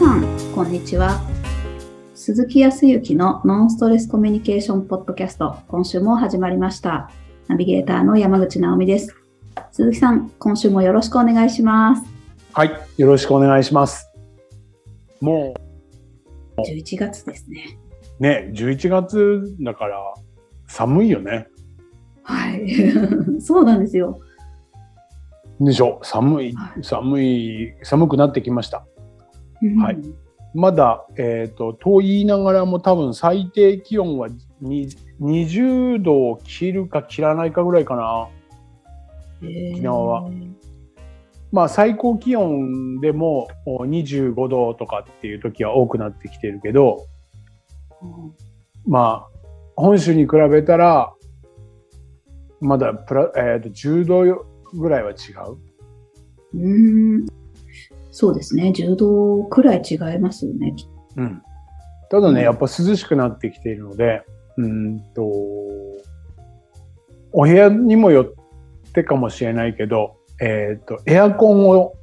さん、こんにちは。鈴木康之のノンストレスコミュニケーションポッドキャスト、今週も始まりました。ナビゲーターの山口直美です。鈴木さん、今週もよろしくお願いします。はい、よろしくお願いします。も11月ですね。うね、11月だから寒いよね。はい。そうなんですよ。でしょ寒いは、寒い、寒くなってきました。はい。うんまだ、えっ、と、と言いながらも多分最低気温はに20度を切るか切らないかぐらいかな。沖縄は。まあ最高気温でもお25度とかっていう時は多くなってきてるけど、うん。まあ、本州に比べたら、まだプラ、えーと10度ぐらいは違う。うーんそうですね。10度くらい違いますよね。うん。ただね、うんやっぱ涼しくなってきているので、うーんと、お部屋にもよってかもしれないけど、えっ、と、エアコンを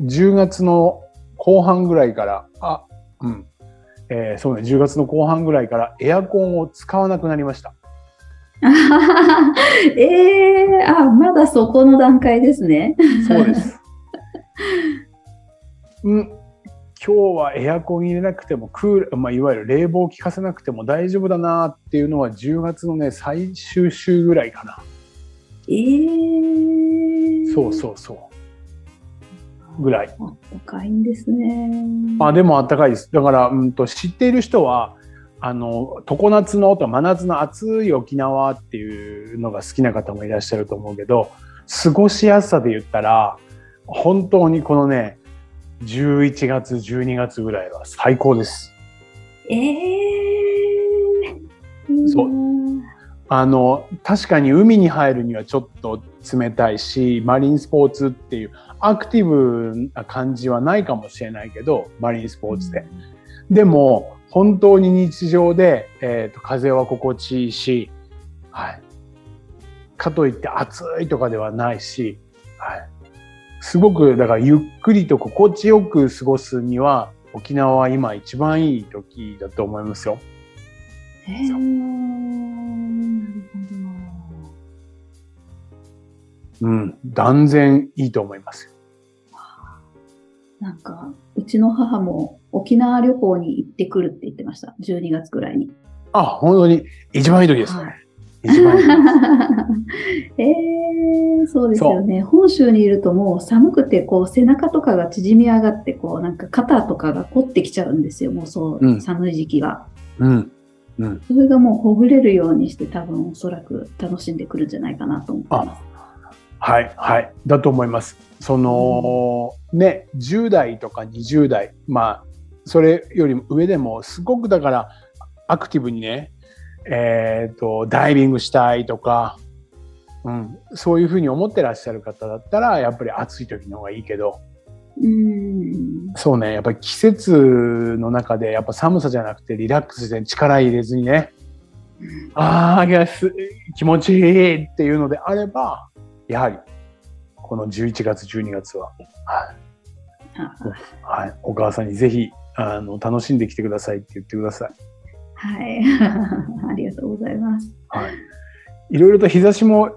10月の後半ぐらいから、あ、うん。えーそうね、10月の後半ぐらいからエアコンを使わなくなりました。ええあ、まだそこの段階ですね。そうです。うん、今日はエアコン入れなくてもクーラー、まあ、いわゆる冷房を効かせなくても大丈夫だなっていうのは10月のね最終週ぐらいかな。ええそうそうそう。ぐらい。あったかいんですね。あでもあったかいです。だから、うん、と知っている人はあの常夏のと真夏の暑い沖縄っていうのが好きな方もいらっしゃると思うけど過ごしやすさで言ったら本当にこのね11月12月ぐらいは最高です。ええそう。ん。あの確かに海に入るにはちょっと冷たいしマリンスポーツっていうアクティブな感じはないかもしれないけどマリンスポーツで。でも本当に日常で、えー、と風は心地いいし、はい、かといって暑いとかではないし、はい、すごくだからゆっくりと心地よく過ごすには沖縄は今一番いい時だと思いますよ。ええなるうん、断然いいと思います。なんか、うちの母も沖縄旅行に行ってくるって言ってました。12月くらいに。あ、本当に一番いい時です。はい一番いい時です。ええそうですよね。本州にいるともう寒くて、こう背中とかが縮み上がって、こうなんか肩とかが凝ってきちゃうんですよ。もうそう、うん寒い時期が。うん。うん。それがもうほぐれるようにして多分おそらく楽しんでくるんじゃないかなと思ってます。はい、はい。だと思います。その、ね、10代とか20代、まあ、それよりも上でも、すごくだから、アクティブにね、えっ、と、ダイビングしたいとか、うん、そういうふうに思ってらっしゃる方だったら、やっぱり暑い時の方がいいけど、うーん。そうね、やっぱり季節の中で、やっぱ寒さじゃなくてリラックスして力入れずにね、ああ、いやす気持ちいいっていうのであれば、やはり、この11月、12月は、はい。あはい、お母さんにぜひ、あの、楽しんできてくださいって言ってください。はい。ありがとうございます。はい。いろいろと日差しも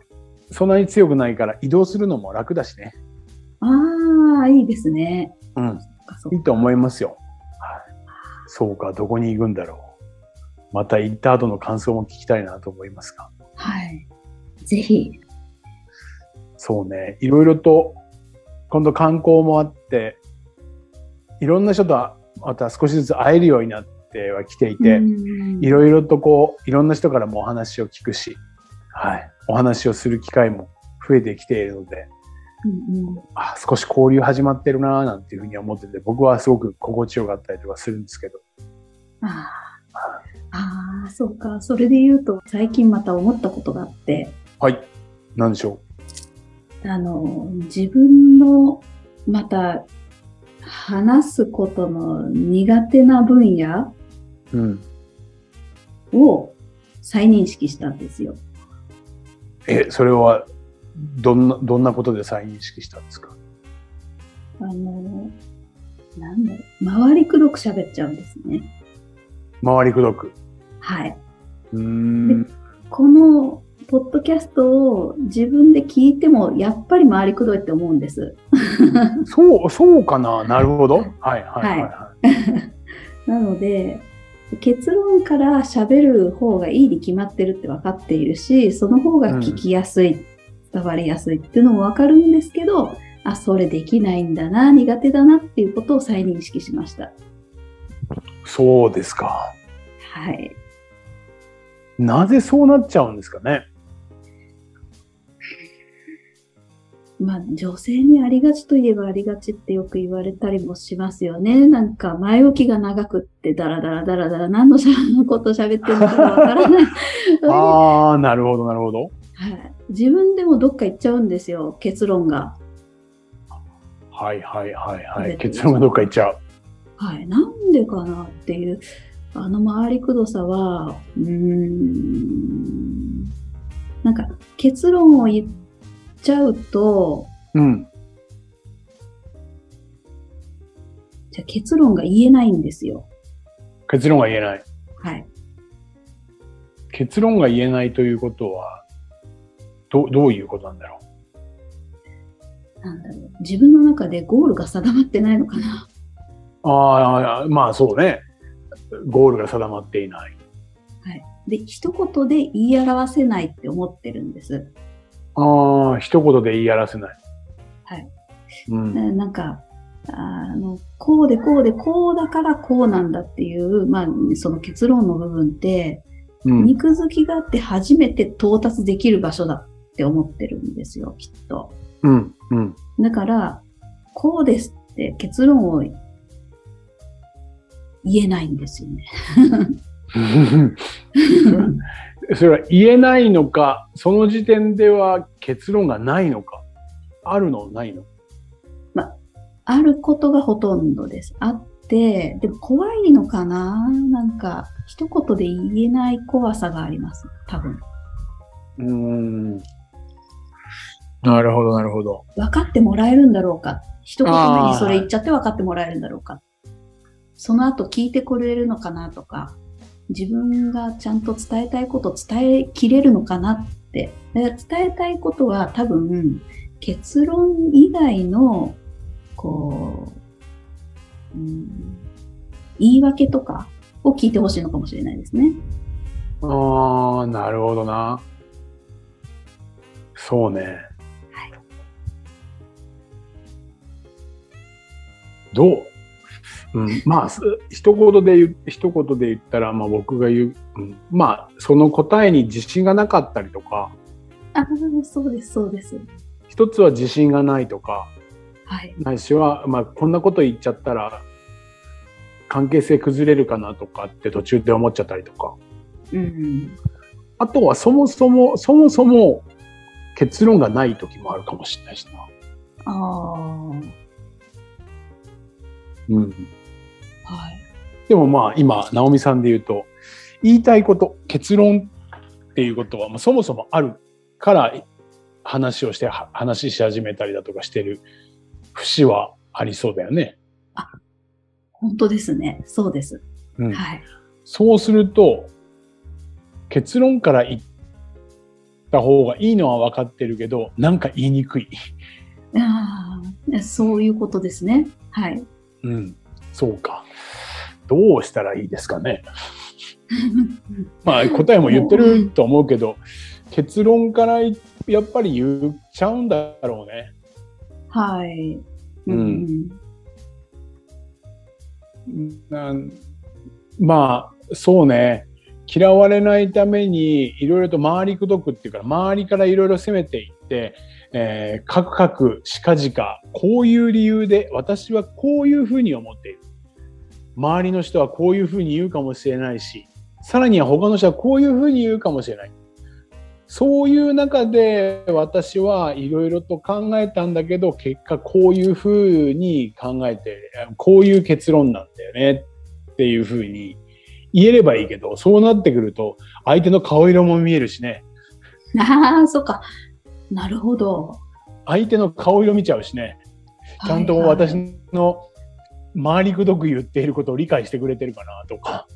そんなに強くないから移動するのも楽だしね。ああ、いいですね。うん。いいと思いますよ。はい。そうか、どこに行くんだろう。また行った後の感想も聞きたいなと思いますが。はい。ぜひ。そうね、いろいろと、今度観光もあって、いろんな人とまた少しずつ会えるようになってはきていて、うんいろいろとこう、いろんな人からもお話を聞くし、はい、お話をする機会も増えてきているので、うんうんあ少し交流始まってるなぁなんていうふうに思ってて、僕はすごく心地よかったりとかするんですけど。あーあー、そうか。それで言うと、最近また思ったことがあって、はい。なんでしょあの、自分の、また、話すことの苦手な分野う。うん。を再認識したんですよ。え、それは、どんな、どんなことで再認識したんですか？あの、なんだろう、回りくどく喋っちゃうんですね。回りくどく？はい。うーん。このポッドキャストを自分で聞いても、やっぱり回りくどいって思うんです。そう、そうかな？なるほど。はいはいはい、はい。なので、結論から喋る方がいいに決まってるって分かっているし、その方が聞きやすい、伝わりやすいっていうのも分かるんですけど、あ、それできないんだな、苦手だなっていうことを再認識しました。そうですか。はい。なぜそうなっちゃうんですかね。まあ、女性にありがちといえばありがちってよく言われたりもしますよね。なんか前置きが長くってダラダラダラダラ何ののこと喋ってるのかわからない。ああ、なるほどなるほど。はい、自分でもどっか行っちゃうんですよ、結論が。はいはいはいはい。結論がどっか行っちゃう。はい。なんでかなっていう、あの回りくどさは、うーん、なんか結論を言っちゃうと、うん。じゃあ結論が言えないんですよ。結論が言えない。はい。結論が言えないということは、どどういうことなんだろなんだろう。自分の中でゴールが定まってないのかな。う。ああ、まあそうね。ゴールが定まっていない。はい。で、一言で言い表せないって思ってるんです。ああ、一言で言い表せない。はい。うん。ななんか、あの、こうでこうでこうだからこうなんだっていう、まあ、その結論の部分って、うん、肉付きがあって初めて到達できる場所だって思ってるんですよ、きっと。うん。うん。だから、こうですって結論を言えないんですよね。それは言えないのか、その時点では結論がないのか、あるのないの？あることがほとんどです。あって、でも怖いのかな？なんか、一言で言えない怖さがあります。多分。うーん。なるほど、なるほど。分かってもらえるんだろうか？一言目あーにそれ言っちゃって分かってもらえるんだろうか？その後聞いてくれるのかなとか、自分がちゃんと伝えたいこと伝えきれるのかなって。伝えたいことは多分、結論以外の、こう、うん、言い訳とかを聞いてほしいのかもしれないですね。ああ、なるほどな。そうね。どう？うん、まあ、す一言で一言で言ったら、まあ僕が言う、うん、まあ、その答えに自信がなかったりとか、ああ、そうです、そうです。一つは自信がないとか、はい。ないしは、まあ、こんなこと言っちゃったら、関係性崩れるかなとかって途中で思っちゃったりとか。うん。あとはそもそも、そもそも結論がない時もあるかもしれないしな。ああ、うん。はい。でもまあ今、直美さんで言うと、言いたいこと、結論っていうことは、まあ、そもそもあるから話をして、は話し始めたりだとかしてる節はありそうだよね。本当ですね。そうです。うん。はい。そうすると、結論から言った方がいいのは分かってるけど、なんか言いにくい。ああ、そういうことですね。はい。うん。そうか。どうしたらいいですかね。まあ答えも言ってると思うけど、結論からやっぱり言っちゃうんだろうね。はい。うんなんまあ、そうね。嫌われないためにいろいろと回りくどくっていうか、周りからいろいろ攻めていって、えー、かくかくしかじか、こういう理由で私はこういうふうに思っている。周りの人はこういうふうに言うかもしれないし、さらには他の人はこういうふうに言うかもしれない。そういう中で私はいろいろと考えたんだけど、結果こういうふうに考えて、こういう結論なんだよねっていうふうに言えればいいけど、そうなってくると相手の顔色も見えるしね。ああ、そっか。なるほど。相手の顔色見ちゃうしね。ちゃんと私の回りくどく言っていることを理解してくれてるかなとか。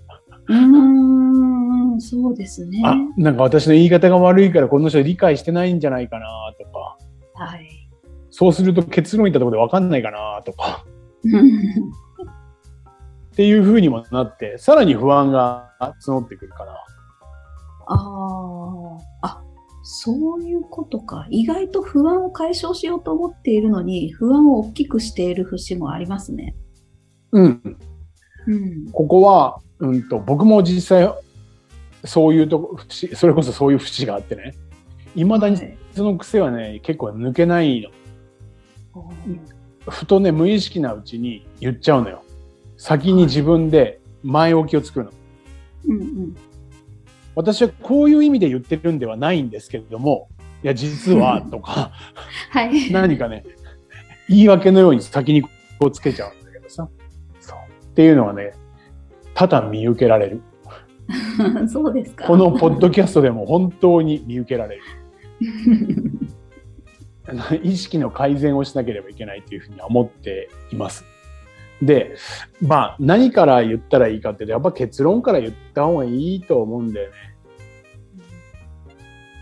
うーん、そうですね。あ、なんか私の言い方が悪いからこの人理解してないんじゃないかなとか。はい。そうすると結論言ったところで分かんないかなとか。っていう風にもなって、さらに不安が募ってくるから。ああ、あ、そういうことか。意外と不安を解消しようと思っているのに、不安を大きくしている節もありますね。うん。うん。ここは、うんと、僕も実際、そういうとこ、節それこそそういう節があってね。未だにはいその癖はね、結構抜けないの。ふとね、無意識なうちに言っちゃうのよ。先に自分で前置きを作るの。うんうん。私はこういう意味で言ってるんではないんですけれども、いや、実は、とか、はい。何かね、言い訳のように先にこうつけちゃうんだけどさ。そう。っていうのはね、多々見受けられる。そうですか。このポッドキャストでも本当に見受けられる。意識の改善をしなければいけないというふうには思っています。で、まあ何から言ったらいいかっていうと、やっぱ結論から言った方がいいと思うんだよね。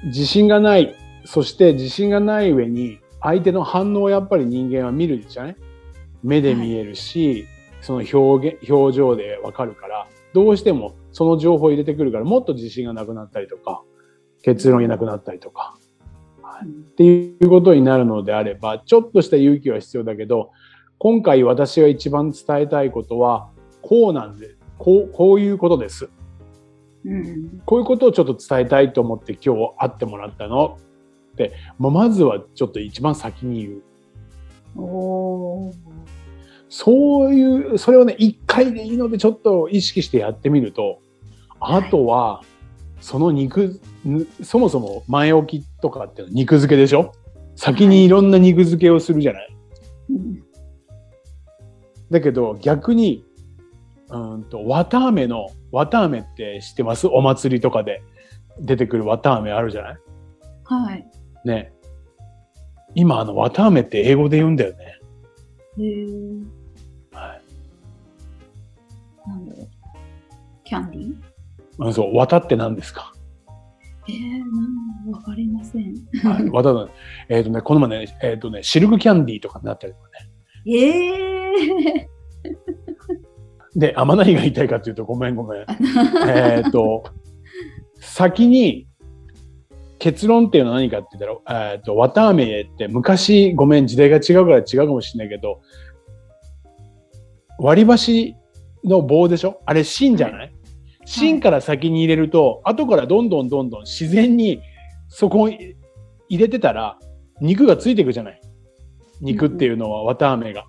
自信がない。そして自信がない上に相手の反応をやっぱり人間は見るじゃない？目で見えるし、その表現、表情でわかるから、どうしてもその情報を入れてくるから、もっと自信がなくなったりとか、結論言えなくなったりとか、っていうことになるのであれば、ちょっとした勇気は必要だけど、今回私が一番伝えたいことは、こうなんで、こう、こういうことです。うん。こういうことをちょっと伝えたいと思って今日会ってもらったの。って、まずはちょっと一番先に言う。そういう、それをね、一回でいいのでちょっと意識してやってみると、あとは、その肉、ぬそもそも前置きとかっていうのは肉付けでしょ？先にいろんな肉付けをするじゃない、うんだけど逆に、うんと、綿あめの、綿あめって知ってます？お祭りとかで出てくる綿あめあるじゃない？はい。ね。今あの綿あめって英語で言うんだよね。へーはい。なんだろう。キャンディー？うん、そう、綿って何ですか？えー、なんわかりません。はい、綿だ。えっ、とね、この前ね、えっ、とね、シルクキャンディーとかになったりとかね。ええ で、あ、ま何が言いたいかというと、ごめんごめん。えっと、先に、結論っていうのは何かって言ったら、えっ、と、綿あめって昔、ごめん、時代が違うから違うかもしれないけど、割り箸の棒でしょ？あれ芯じゃない、芯から先に入れると、後からどんどんどんどん自然にそこに入れてたら、肉がついていくじゃない？肉っていうのは綿あめが、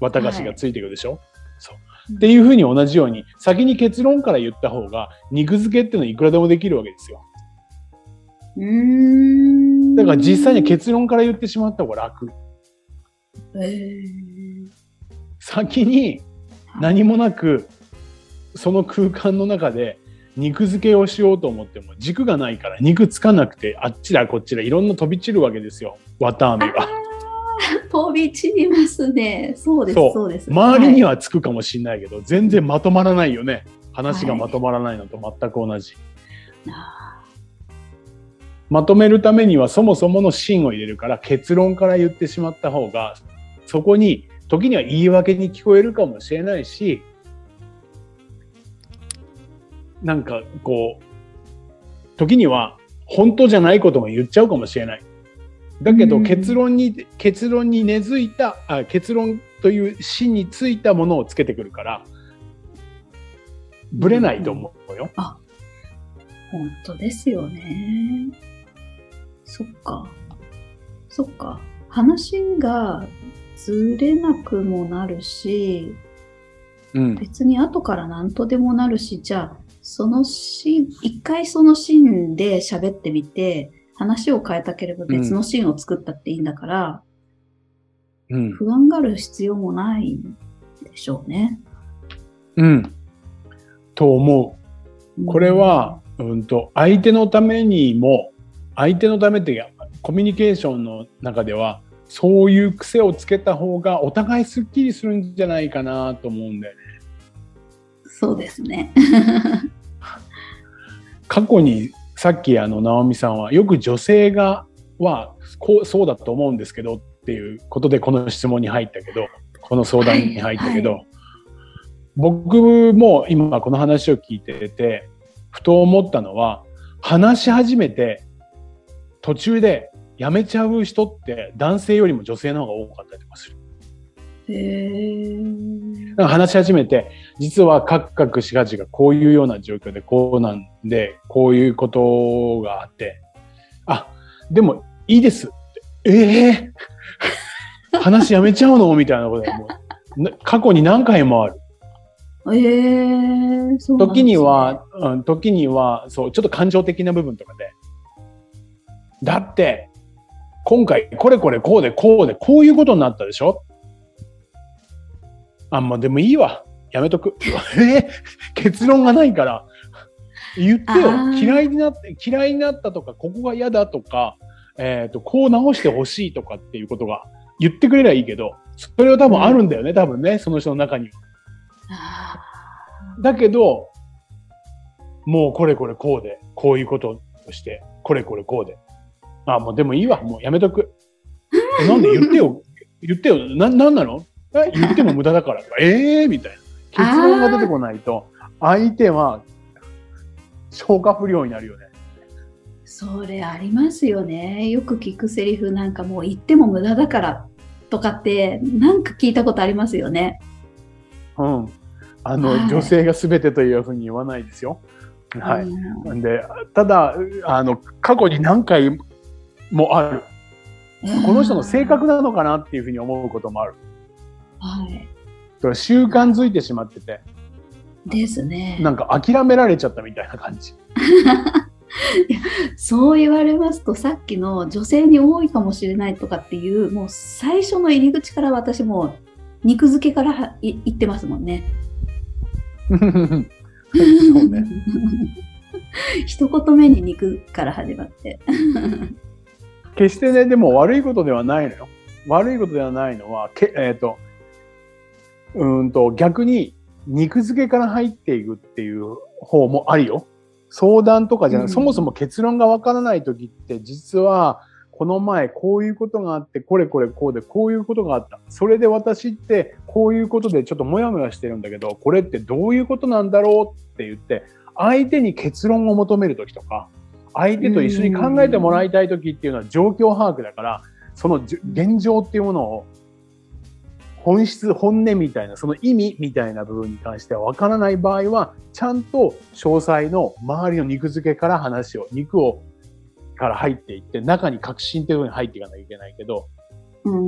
綿菓子がついていくでしょ、そう。っていうふうに同じように、先に結論から言った方が、肉付けっていうのはいくらでもできるわけですよ。うーん。だから実際に結論から言ってしまった方が楽。えー先に何もなく、その空間の中で肉付けをしようと思っても軸がないから肉つかなくてあっちだこっちだいろんな飛び散るわけですよ。綿あめが。飛び散りますね。そうです、そうそうです。周りにははつくかもしれないけど、全然まとまらないよね。話がまとまらないのと全く同じ。い。あまとめるためにはそもそもの芯を入れるから結論から言ってしまった方がそこに時には言い訳に聞こえるかもしれないしなんかこう時には本当じゃないことも言っちゃうかもしれない。だけどうん結論に結論に根付いたあ結論という芯についたものをつけてくるからぶれないと思うよ。ー本当ですよね。そっか。そっか。話がずれなくもなるし、うん別に後から何とでもなるし、じゃあ、そのシーン、一回そのシーンで喋ってみて、話を変えたければ別のシーンを作ったっていいんだから、うん不安がる必要もないんでしょうね。うん。と思う。これは、うんと、相手のためにも、相手のためってコミュニケーションの中では、そういう癖をつけた方がお互いすっきりするんじゃないかなと思うんだよね。そうですね。過去にさっきあの直美さんはよく女性がはこうそうだと思うんですけどっていうことでこの質問に入ったけどこの相談に入ったけど、はいはい、僕も今この話を聞いててふと思ったのは話し始めて途中で辞めちゃう人って男性よりも女性の方が多かったりとかする。へ話し始めて実はカクカクしがちがこういうような状況でこうなんでこういうことがあってあでもいいです。ってええー、話やめちゃうの？みたいなことでもう過去に何回もある。えー、そう、ね、時には、うん、時にはそうちょっと感情的な部分とかで。だって今回これこれこうでこうでこういうことになったでしょ？あんまでもいいわ。やめとく。え？結論がないから。言ってよ。嫌いになって、嫌いになったとか、ここが嫌だとか、えっ、ー、と、こう直してほしいとかっていうことが言ってくれりゃいいけど、それは多分あるんだよね、うん、多分ね、その人の中には。だけど、もうこれこれこうで、こういうことをして、これこれこうで。あ、もうでもいいわ、もうやめとく。なんで？言ってよ、言ってよ、な、なんなの？言っても無駄だからとか、え えー、みたいな。結論が出てこないと、相手は消化不良になるよね。それありますよね。よく聞くセリフなんかもう言っても無駄だからとかってなんか聞いたことありますよね。うん。あの、はい、女性が全てというふうに言わないですよ。はい。うん、で、ただ、あの、過去に何回もある。この人の性格なのかなっていうふうに思うこともある。はい。習慣づいてしまってて。ですね。なんか諦められちゃったみたいな感じ。いやそう言われますとさっきの女性に多いかもしれないとかっていうもう最初の入り口から私も肉付けからい言ってますもんね。そうね。一言目に肉から始まって決してねでも悪いことではないのよ。悪いことではないのはけ、えーとうんと逆に肉付けから入っていくっていう方もあるよ。相談とかじゃなく、うん、そもそも結論がわからない時って実はこの前こういうことがあってこれこれこうでこういうことがあった。それで私ってこういうことでちょっとモヤモヤしてるんだけどこれってどういうことなんだろうって言って相手に結論を求める時とか相手と一緒に考えてもらいたい時っていうのは状況把握だからその現状っていうものを本質、本音みたいな、その意味みたいな部分に関しては分からない場合は、ちゃんと詳細の周りの肉付けから話を、肉をから入っていって、中に革新っていうふうに入っていかなきゃいけないけど、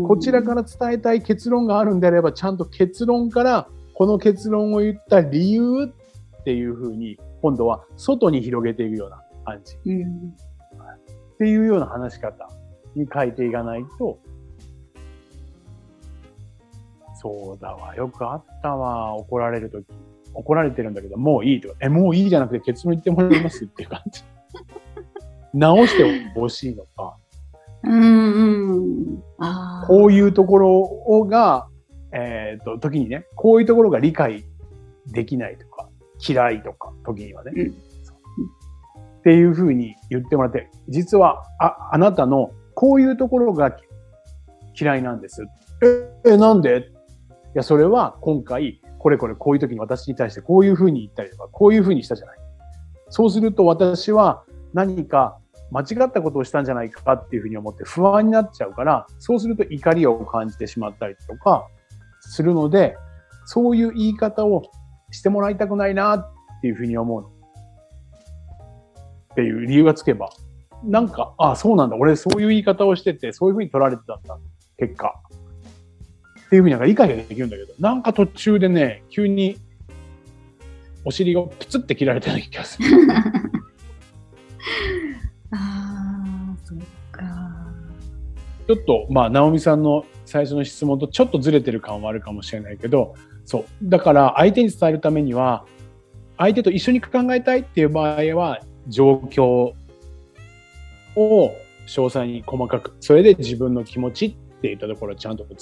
こちらから伝えたい結論があるんであれば、ちゃんと結論から、この結論を言った理由っていうふうに、今度は外に広げていくような感じ。うん、っていうような話し方に変えていかないと、そうだわ。よくあったわ。怒られるとき。怒られてるんだけど、もういいとか、え、もういいじゃなくて結論言ってもらいますっていう感じ。直してほしいのか。うんうん。こういうところが、えっ、ー、と、時にね、こういうところが理解できないとか、嫌いとか、時にはね。うん、っていうふうに言ってもらって、実は、あ、あなたのこういうところが嫌いなんです。え、えなんで？いや、それは今回、これこれこういう時に私に対してこういうふうに言ったりとか、こういうふうにしたじゃない。そうすると私は何か間違ったことをしたんじゃないかっていうふうに思って不安になっちゃうから、そうすると怒りを感じてしまったりとかするので、そういう言い方をしてもらいたくないなっていうふうに思うっていう理由がつけば、なんか、ああ、そうなんだ。俺そういう言い方をしてて、そういうふうに取られてたんだ。結果。っていうふうになんか理解ができるんだけど、なんか途中でね、急にお尻がプツって切られたような気がする。ああ、そっか。ちょっと、まあ、直美さんの最初の質問とちょっとずれてる感はあるかもしれないけど、そう。だから相手に伝えるためには、相手と一緒に考えたいっていう場合は、状況を詳細に細かく、それで自分の気持ちっっていったところをちゃんと伝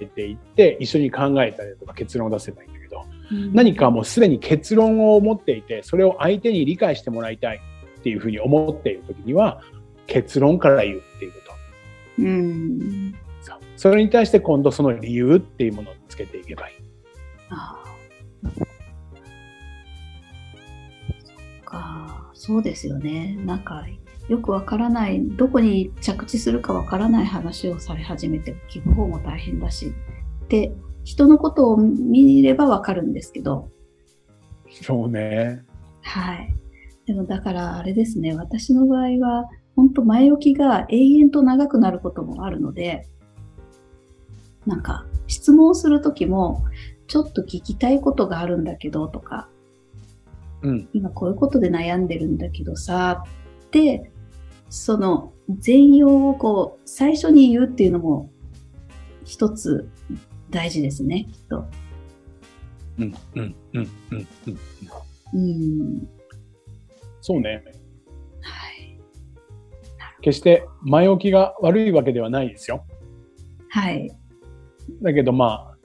えていって一緒に考えたりとか結論を出せばいいんだけど、うん、何かもうすでに結論を持っていてそれを相手に理解してもらいたいっていうふうに思っている時には結論から言うっていうこと。うん、そそれに対して今度その理由っていうものをつけていけばいい。あそっかそうですよね。なんかよくわからない、どこに着地するかわからない話をされ始めて、聞く方も大変だし。で、人のことを見ればわかるんですけど。そうね。はい。でもだからあれですね、私の場合は、本当前置きが永遠と長くなることもあるので、なんか質問するときも、ちょっと聞きたいことがあるんだけどとか、うん、今こういうことで悩んでるんだけどさ、ってその全容をこう最初に言うっていうのも一つ大事ですね、きっと。うん、うん、うん、うん、うん。うん。そうね。はい。決して前置きが悪いわけではないですよ。はい。だけどまあ、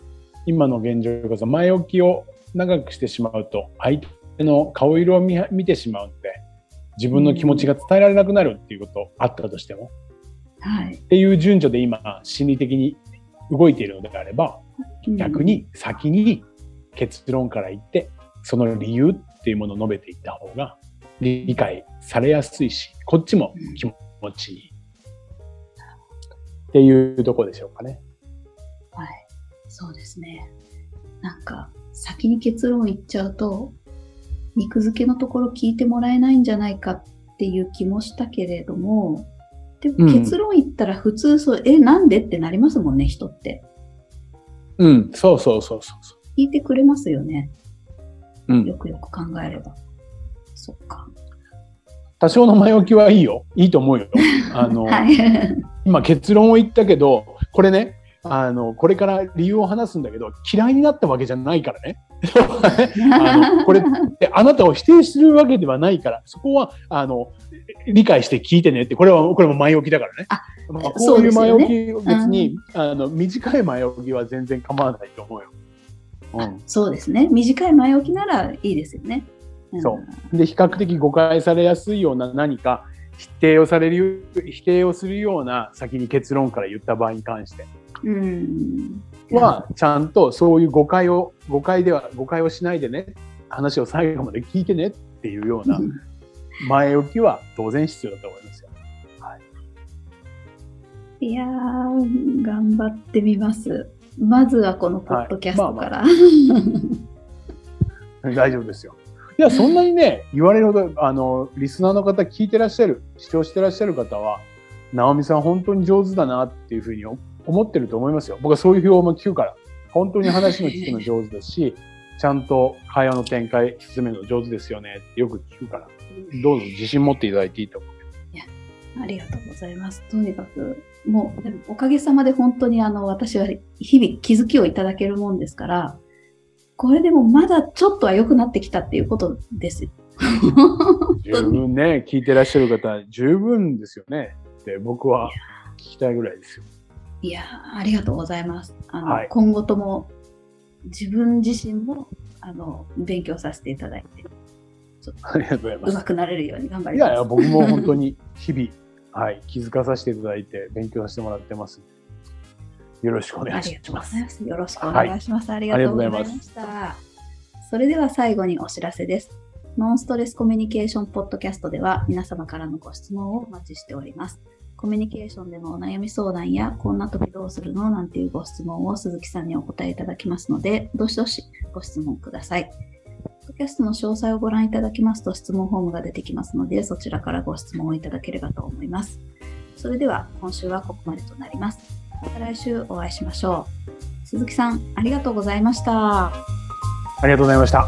今の現状こそ前置きを長くしてしまうと相手の顔色を見見てしまうので、自分の気持ちが伝えられなくなるっていうことあったとしても、はい、っていう順序で今心理的に動いているのであれば、逆に先に結論から言ってその理由っていうものを述べていった方が理解されやすいしこっちも気持ちいい、っていうとこでしょうかね。はい。そうですね。なんか先に結論言っちゃうと肉付けのところ聞いてもらえないんじゃないかっていう気もしたけれども、でも結論言ったら普通そう、うん、え、なんでってなりますもんね、人って。うん、そうそうそうそう。聞いてくれますよね。うん。よくよく考えれば。そっか。多少の前置きはいいよ。いいと思うよ。あの、はい、今結論を言ったけど、これね、あの、これから理由を話すんだけど、嫌いになったわけじゃないからね。あのこれあなたを否定するわけではないからそこはあの理解して聞いてねってこれはこれも前置きだからね。あまあ、こういう前置き、ね、別に、うん、あの短い前置きは全然構わないと思うよ。うん、そうですね短い前置きならいいですよね。うん、そうで比較的誤解されやすいような何か否定をされる否定をするような先に結論から言った場合に関して。うんはちゃんとそういう誤解を誤解では誤解をしないでね話を最後まで聞いてねっていうような 前置きは当然必要だと思いますよ。はい、いやー頑張ってみます。まずはこのポッドキャストから。はいまあまあ、大丈夫ですよ。いやそんなにね言われるほどあのリスナーの方聞いてらっしゃる視聴してらっしゃる方は直美さん本当に上手だなっていうふうに思ってると思いますよ。僕はそういう評も聞くから。本当に話の聞くの上手ですし、ちゃんと会話の展開、進めるの上手ですよねってよく聞くから、どうぞ自信持っていただいていいと思う。いや、ありがとうございます。とにかく、もう、でもおかげさまで本当にあの、私は日々気づきをいただけるもんですから、これでもまだちょっとは良くなってきたっていうことですよ。十分ね、聞いてらっしゃる方、十分ですよねって僕は聞きたいぐらいですよ。いやありがとうございます。あの、はい、今後とも自分自身もあの勉強させていただいて、ちょっとありがとうございます。上手くなれるように頑張ります。いやいや、僕も本当に日々、はい、気づかさせていただいて勉強させてもらってます。よろしくお願いします。ますよろしくお願いします。はい、ありがとうございました。それでは最後にお知らせです。ノンストレスコミュニケーションポッドキャストでは皆様からのご質問をお待ちしております。コミュニケーションでのお悩み相談や、こんな時どうするのなんていうご質問を鈴木さんにお答えいただきますので、どしどしご質問ください。ポッドキャストの詳細をご覧いただきますと質問フォームが出てきますので、そちらからご質問をいただければと思います。それでは今週はここまでとなります。また来週お会いしましょう。鈴木さん、ありがとうございました。ありがとうございました。